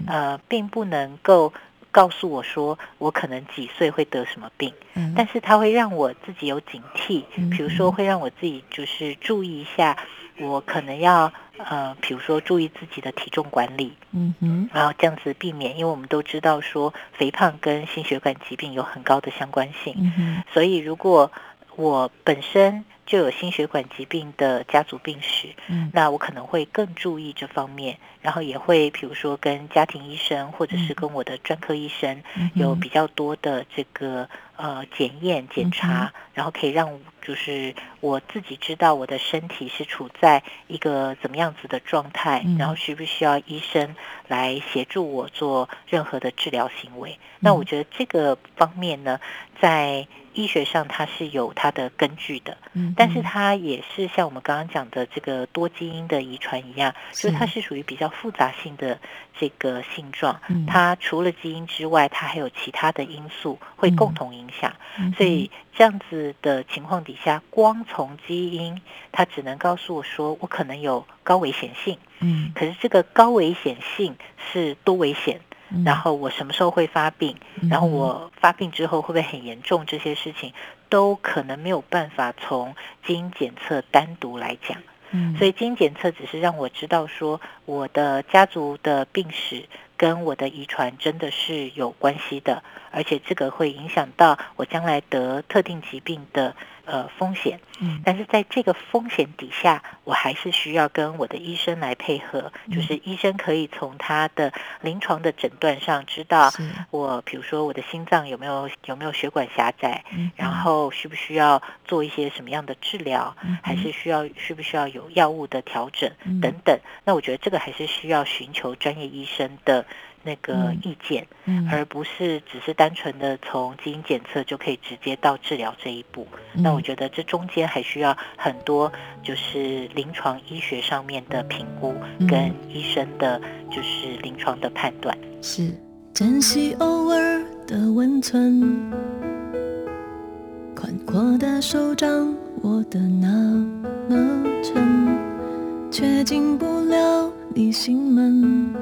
呃，并不能够。告诉我说，我可能几岁会得什么病，嗯，但是它会让我自己有警惕，比如说会让我自己就是注意一下，我可能要呃，比如说注意自己的体重管理，嗯哼，然后这样子避免，因为我们都知道说肥胖跟心血管疾病有很高的相关性，嗯哼，所以如果我本身。就有心血管疾病的家族病史，嗯，那我可能会更注意这方面，然后也会比如说跟家庭医生或者是跟我的专科医生有比较多的这个呃检验检查，然后可以让就是我自己知道我的身体是处在一个怎么样子的状态，然后需不需要医生来协助我做任何的治疗行为。那我觉得这个方面呢，在医学上它是有它的根据的，嗯，但是它也是像我们刚刚讲的这个多基因的遗传一样，就是它是属于比较复杂性的这个性状，它除了基因之外，它还有其他的因素会共同影响，所以这样子的情况底下，光从基因，它只能告诉我说我可能有高危险性，嗯，可是这个高危险性是多危险？然后我什么时候会发病？然后我发病之后会不会很严重？这些事情都可能没有办法从基因检测单独来讲。所以基因检测只是让我知道说我的家族的病史跟我的遗传真的是有关系的，而且这个会影响到我将来得特定疾病的。呃，风险，嗯，但是在这个风险底下，我还是需要跟我的医生来配合，就是医生可以从他的临床的诊断上知道我，比如说我的心脏有没有有没有血管狭窄，然后需不需要做一些什么样的治疗，还是需要需不需要有药物的调整等等。那我觉得这个还是需要寻求专业医生的。那个意见，嗯，而不是只是单纯的从基因检测就可以直接到治疗这一步。嗯。那我觉得这中间还需要很多，就是临床医学上面的评估，跟医生的，就是临床的判断。是珍惜偶尔的温存，宽阔的手掌握得那么沉，却进不了你心门。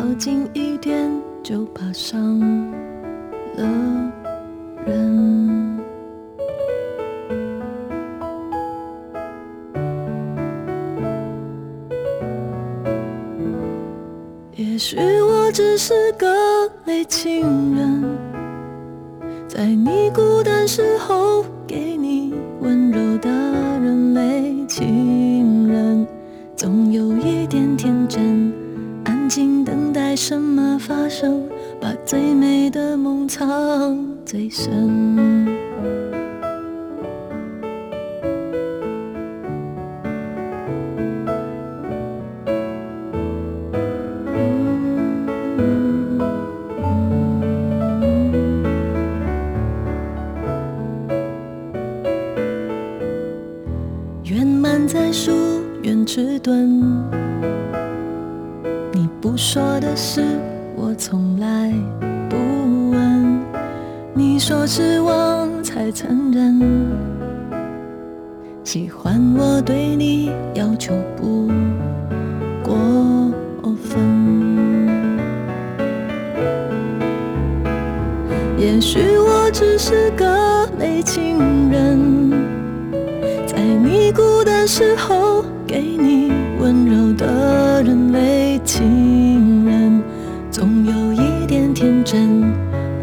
靠近一点，就怕伤了人。也许我只是个类情人，在你孤单时候给你温柔的人类情人，总有一点天真，什么发生，把最美的梦藏最深。情人，在你孤单时候。给你温柔的人类情人，总有一点天真，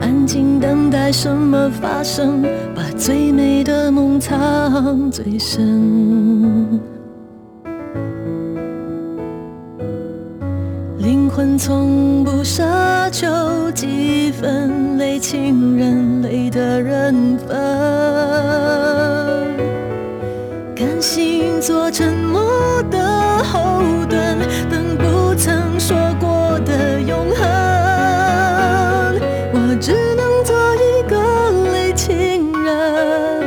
安静等待什么发生，把最美的梦藏最深。灵魂从不奢求几分类情人泪的人分。甘心做沉默的后盾，等不曾说过的永恒。我只能做一个类情人，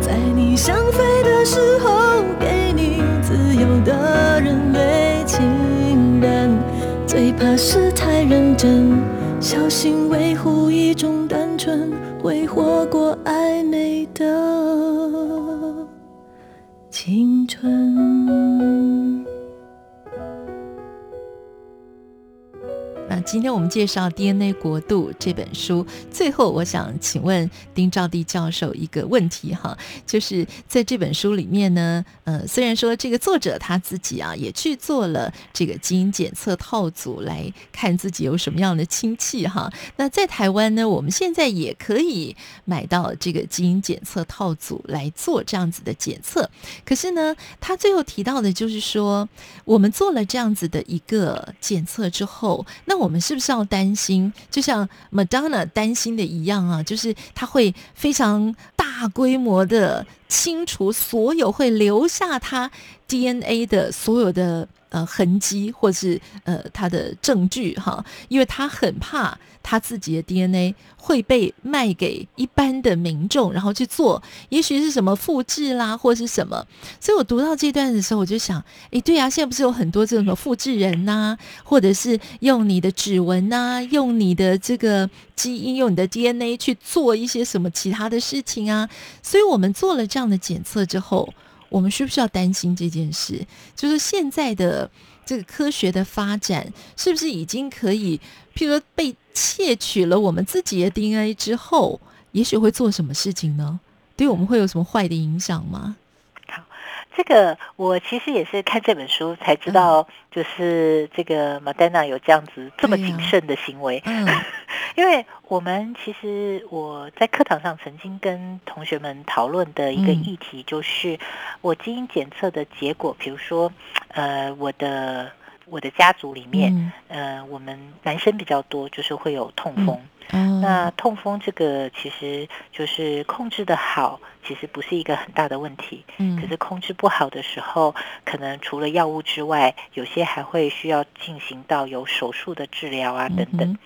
在你想飞的时候，给你自由的人类情人。最怕是太认真，小心维护一种单纯，挥霍过暧昧的。今天我们介绍《DNA 国度》这本书，最后我想请问丁兆地教授一个问题哈，就是在这本书里面呢，呃，虽然说这个作者他自己啊也去做了这个基因检测套组来看自己有什么样的亲戚哈，那在台湾呢，我们现在也可以买到这个基因检测套组来做这样子的检测，可是呢，他最后提到的就是说，我们做了这样子的一个检测之后，那我们是不是要担心，就像 Madonna 担心的一样啊？就是他会非常大规模的清除所有会留下他 DNA 的所有的。呃，痕迹或是呃他的证据哈，因为他很怕他自己的 DNA 会被卖给一般的民众，然后去做，也许是什么复制啦，或是什么。所以我读到这段的时候，我就想，诶，对呀，现在不是有很多这种复制人呐，或者是用你的指纹呐，用你的这个基因，用你的 DNA 去做一些什么其他的事情啊？所以我们做了这样的检测之后。我们需不需要担心这件事？就是现在的这个科学的发展，是不是已经可以，譬如说被窃取了我们自己的 DNA 之后，也许会做什么事情呢？对我们会有什么坏的影响吗？好，这个我其实也是看这本书才知道，就是这个 Madonna 有这样子这么谨慎的行为。嗯。因为我们其实我在课堂上曾经跟同学们讨论的一个议题，就是我基因检测的结果，比如说，呃，我的我的家族里面，呃，我们男生比较多，就是会有痛风。嗯、那痛风这个其实就是控制的好，其实不是一个很大的问题。嗯，可是控制不好的时候，可能除了药物之外，有些还会需要进行到有手术的治疗啊等等。嗯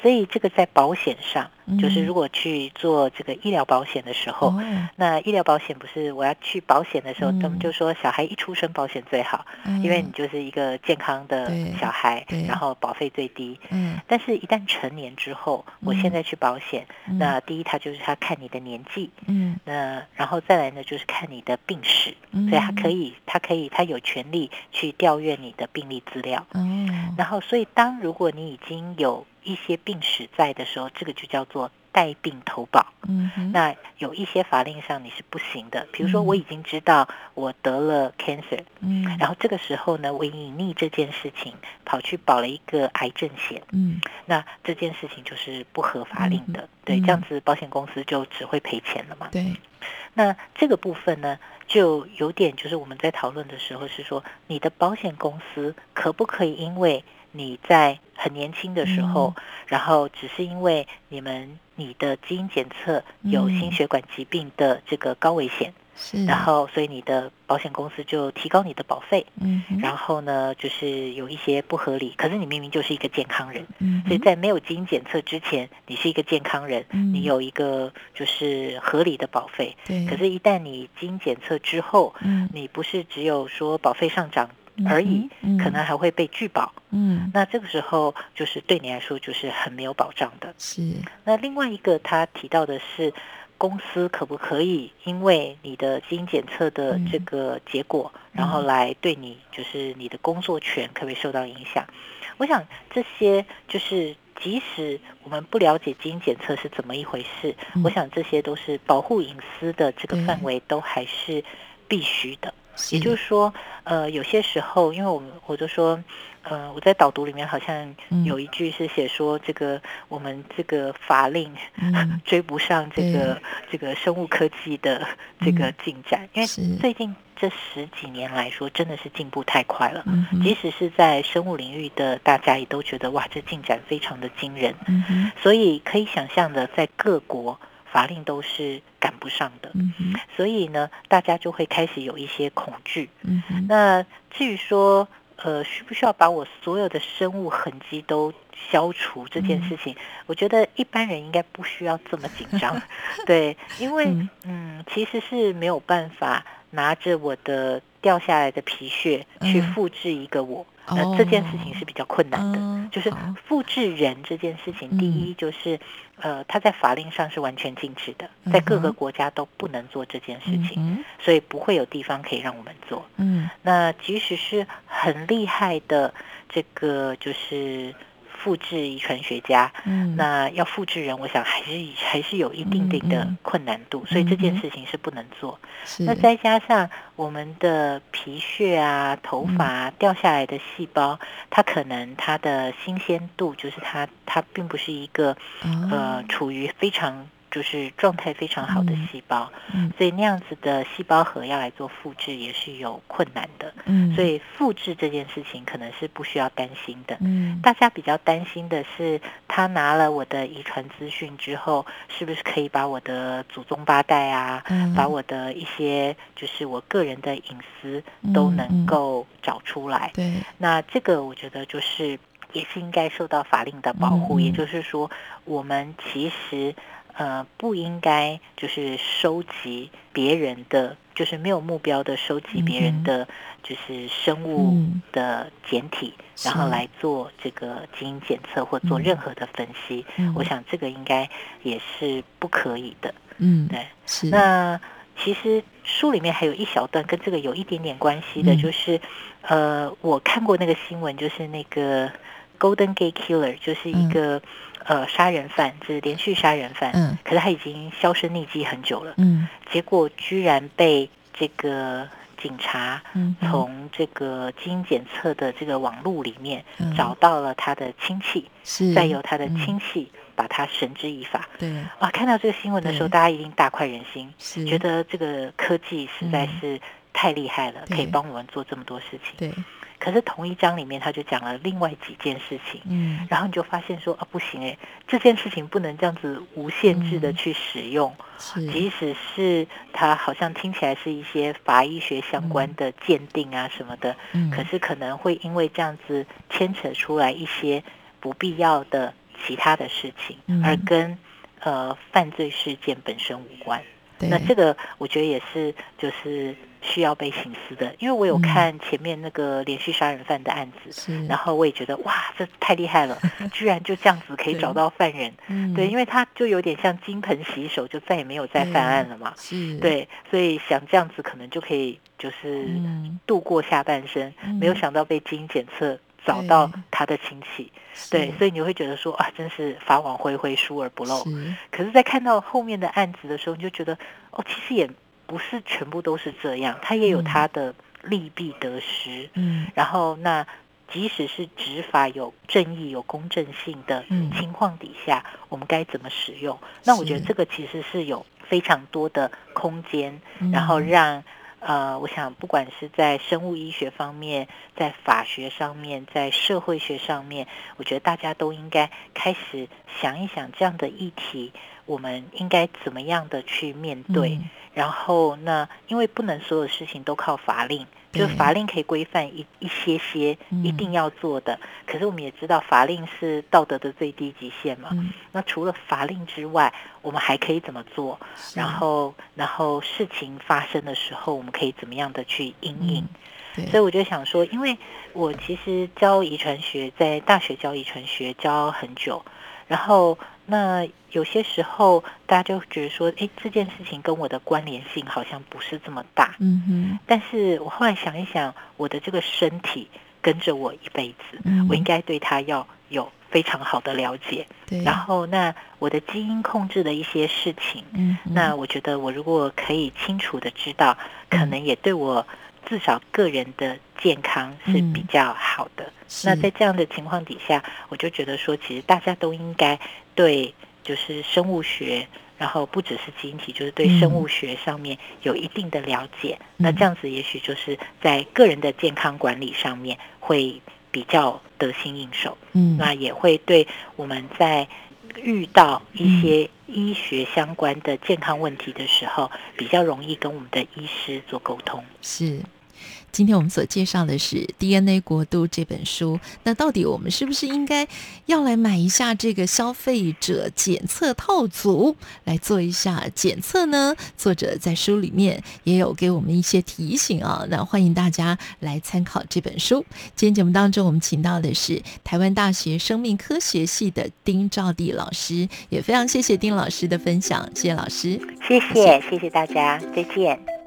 所以这个在保险上，就是如果去做这个医疗保险的时候，嗯、那医疗保险不是我要去保险的时候，他们、嗯、就说小孩一出生保险最好，嗯、因为你就是一个健康的小孩，然后保费最低。嗯，但是，一旦成年之后，我现在去保险，嗯、那第一他就是他看你的年纪，嗯，那然后再来呢就是看你的病史，嗯、所以他可以，他可以，他有权利去调阅你的病历资料。嗯，然后所以当如果你已经有一些病史在的时候，这个就叫做带病投保。嗯，那有一些法令上你是不行的，比如说我已经知道我得了 cancer，嗯，然后这个时候呢，我隐匿这件事情，跑去保了一个癌症险，嗯，那这件事情就是不合法令的，嗯、对，这样子保险公司就只会赔钱了嘛。对，那这个部分呢，就有点就是我们在讨论的时候是说，你的保险公司可不可以因为你在很年轻的时候，嗯、然后只是因为你们你的基因检测有心血管疾病的这个高危险，是，然后所以你的保险公司就提高你的保费，嗯，然后呢，就是有一些不合理，可是你明明就是一个健康人，嗯，所以在没有基因检测之前，你是一个健康人，嗯、你有一个就是合理的保费，对，可是，一旦你基因检测之后，嗯，你不是只有说保费上涨。而已，可能还会被拒保。嗯，那这个时候就是对你来说就是很没有保障的。是。那另外一个他提到的是，公司可不可以因为你的基因检测的这个结果，嗯、然后来对你就是你的工作权可不可以受到影响？我想这些就是即使我们不了解基因检测是怎么一回事，嗯、我想这些都是保护隐私的这个范围都还是必须的。也就是说，呃，有些时候，因为我们我就说，呃，我在导读里面好像有一句是写说，这个、嗯、我们这个法令、嗯、追不上这个这个生物科技的这个进展，嗯、因为最近这十几年来说，真的是进步太快了。嗯、即使是在生物领域的大家也都觉得哇，这进展非常的惊人。嗯、所以可以想象的，在各国。法令都是赶不上的，嗯，所以呢，大家就会开始有一些恐惧。嗯，那至于说，呃，需不需要把我所有的生物痕迹都消除这件事情，嗯、我觉得一般人应该不需要这么紧张。对，因为嗯，嗯，其实是没有办法拿着我的掉下来的皮屑去复制一个我。嗯那、呃、这件事情是比较困难的，哦、就是复制人这件事情，嗯、第一就是，呃，它在法令上是完全禁止的，在各个国家都不能做这件事情，嗯、所以不会有地方可以让我们做。嗯，那即使是很厉害的这个就是。复制遗传学家，嗯，那要复制人，我想还是还是有一定定的困难度，嗯嗯、所以这件事情是不能做。那再加上我们的皮屑啊、头发、啊、掉下来的细胞，它可能它的新鲜度，就是它它并不是一个、哦、呃处于非常。就是状态非常好的细胞，嗯，所以那样子的细胞核要来做复制也是有困难的，嗯，所以复制这件事情可能是不需要担心的，嗯，大家比较担心的是，他拿了我的遗传资讯之后，是不是可以把我的祖宗八代啊，嗯，把我的一些就是我个人的隐私都能够找出来，对，那这个我觉得就是也是应该受到法令的保护，嗯，也就是说，我们其实。呃，不应该就是收集别人的，就是没有目标的收集别人的，就是生物的简体，嗯、然后来做这个基因检测或做任何的分析。嗯、我想这个应该也是不可以的。嗯，对。是。那其实书里面还有一小段跟这个有一点点关系的，嗯、就是呃，我看过那个新闻，就是那个 Golden Gate Killer，就是一个。嗯呃，杀人犯就是连续杀人犯，嗯，可是他已经销声匿迹很久了，嗯，结果居然被这个警察，嗯，从这个基因检测的这个网路里面找到了他的亲戚，是，再由他的亲戚把他绳之以法，对，啊，看到这个新闻的时候，大家一定大快人心，是，觉得这个科技实在是。太厉害了，可以帮我们做这么多事情。对。可是同一章里面，他就讲了另外几件事情，嗯，然后你就发现说啊，不行哎，这件事情不能这样子无限制的去使用，嗯、即使是他好像听起来是一些法医学相关的鉴定啊什么的，嗯，可是可能会因为这样子牵扯出来一些不必要的其他的事情，嗯、而跟呃犯罪事件本身无关。对。那这个我觉得也是就是。需要被省思的，因为我有看前面那个连续杀人犯的案子，嗯、然后我也觉得哇，这太厉害了，居然就这样子可以找到犯人，对，因为他就有点像金盆洗手，就再也没有再犯案了嘛，对，对，所以想这样子可能就可以就是度过下半生，嗯、没有想到被基因检测找到他的亲戚，对，对，所以你会觉得说啊，真是法网恢恢，疏而不漏。是。可是，在看到后面的案子的时候，你就觉得哦，其实也。不是全部都是这样，它也有它的利弊得失。嗯，然后那即使是执法有正义、有公正性的情况底下，嗯、我们该怎么使用？那我觉得这个其实是有非常多的空间，是然后让呃，我想不管是在生物医学方面，在法学上面，在社会学上面，我觉得大家都应该开始想一想这样的议题，我们应该怎么样的去面对。嗯然后，那因为不能所有事情都靠法令，就是法令可以规范一一些些一定要做的。嗯、可是我们也知道，法令是道德的最低极限嘛。嗯、那除了法令之外，我们还可以怎么做？是然后，然后事情发生的时候，我们可以怎么样的去应应？嗯、所以我就想说，因为我其实教遗传学，在大学教遗传学教很久，然后。那有些时候，大家就觉得说，哎，这件事情跟我的关联性好像不是这么大。嗯哼。但是我后来想一想，我的这个身体跟着我一辈子，嗯、我应该对它要有非常好的了解。对。然后，那我的基因控制的一些事情，嗯，那我觉得我如果可以清楚的知道，可能也对我。至少个人的健康是比较好的。嗯、那在这样的情况底下，我就觉得说，其实大家都应该对就是生物学，然后不只是基因体，就是对生物学上面有一定的了解。嗯、那这样子，也许就是在个人的健康管理上面会比较得心应手。嗯，那也会对我们在遇到一些医学相关的健康问题的时候，比较容易跟我们的医师做沟通。是。今天我们所介绍的是《DNA 国度》这本书。那到底我们是不是应该要来买一下这个消费者检测套组来做一下检测呢？作者在书里面也有给我们一些提醒啊。那欢迎大家来参考这本书。今天节目当中，我们请到的是台湾大学生命科学系的丁兆地老师，也非常谢谢丁老师的分享。谢谢老师，谢谢谢谢大家，再见。